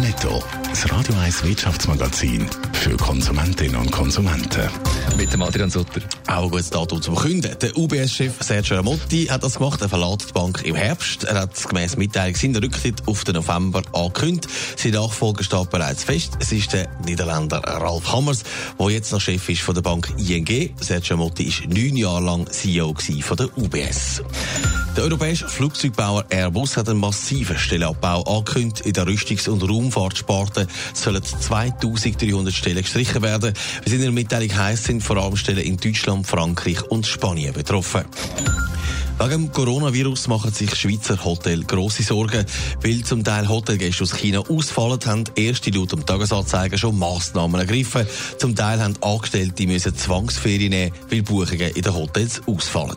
Netto, das Radio 1 Wirtschaftsmagazin für Konsumentinnen und Konsumenten. Mit dem Adrian Sutter. Auch ein gutes Datum zum Künden. Der UBS-Chef Sergio Ramotti hat das gemacht. Er verlässt die Bank im Herbst. Er hat gemäss Mitteilung seinen Rücktritt auf den November angekündigt. Sein Nachfolger steht bereits fest. Es ist der Niederländer Ralf Hammers, der jetzt noch Chef ist von der Bank ING. Sergio Ramotti ist neun Jahre lang CEO von der UBS. Der europäische Flugzeugbauer Airbus hat einen massiven Stellenabbau angekündigt. In der Rüstungs- und Raumfahrtsparte sollen 2300 Stellen gestrichen werden. Wie es in der Mitteilung heisst, sind vor allem Stellen in Deutschland, Frankreich und Spanien betroffen. Wegen dem Coronavirus machen sich Schweizer Hotels grosse Sorgen, weil zum Teil Hotelgäste aus China ausfallen, haben erste laut dem Tagesanzeiger schon Massnahmen ergriffen. Zum Teil haben Angestellte müssen Zwangsferien nehmen, weil Buchungen in den Hotels ausfallen.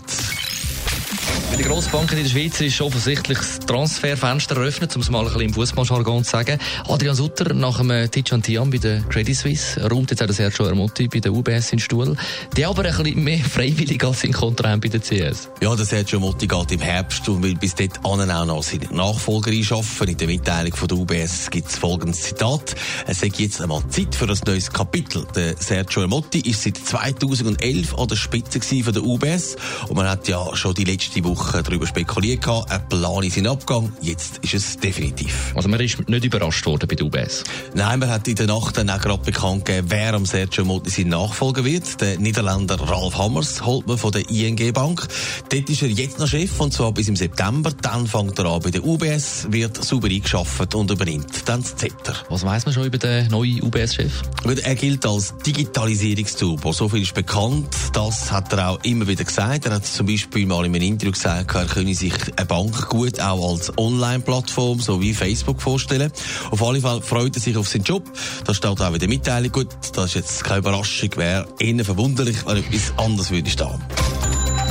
Bei den Grossbanken in der Schweiz ist offensichtlich das Transferfenster eröffnet, um es mal ein bisschen im Fußballjargon zu sagen. Adrian Sutter nach dem Tijan Tiam bei der Credit Suisse räumt jetzt auch der Sergio Ermotti bei der UBS in den Stuhl. Die aber ein bisschen mehr freiwillig als sein Kontrahent bei der CS. Ja, der Sergio Motti geht im Herbst und will bis dort auch noch seine Nachfolger einschaffen. In der Mitteilung von der UBS gibt es folgendes Zitat. Es sei jetzt einmal Zeit für ein neues Kapitel. Der Sergio Motti ist seit 2011 an der Spitze von der UBS und man hat ja schon die letzte Woche Woche darüber spekuliert gehabt. Er plane seinen Abgang. Jetzt ist es definitiv. Also man ist nicht überrascht worden bei der UBS? Nein, man hat in der Nacht dann auch gerade bekannt gegeben, wer am Sergio Motti sein Nachfolger wird. Der Niederländer Ralf Hammers holt man von der ING Bank. Dort ist er jetzt noch Chef und zwar bis im September. Dann fängt er an bei der UBS, wird sauber eingeschafft und übernimmt dann das Zepter. Was weiß man schon über den neuen UBS-Chef? Er gilt als Digitalisierungsturbo. So viel ist bekannt. Das hat er auch immer wieder gesagt. Er hat zum Beispiel mal in einem Interview gesagt, gesagt, er könne sich eine Bank gut auch als Online-Plattform, so wie Facebook, vorstellen. Auf alle Fälle freut er sich auf seinen Job. Das steht auch in der Mitteilung. Gut, das ist jetzt keine Überraschung, wäre eher verwunderlich, wenn etwas anderes würde stehen.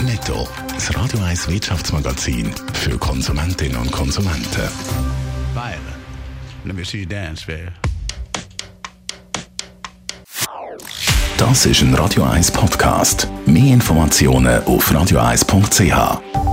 Netto, das Radio 1 Wirtschaftsmagazin für Konsumentinnen und Konsumenten. Violet, let me see you dance, baby. Das ist ein Radio 1 Podcast. Mehr Informationen auf radio1.ch.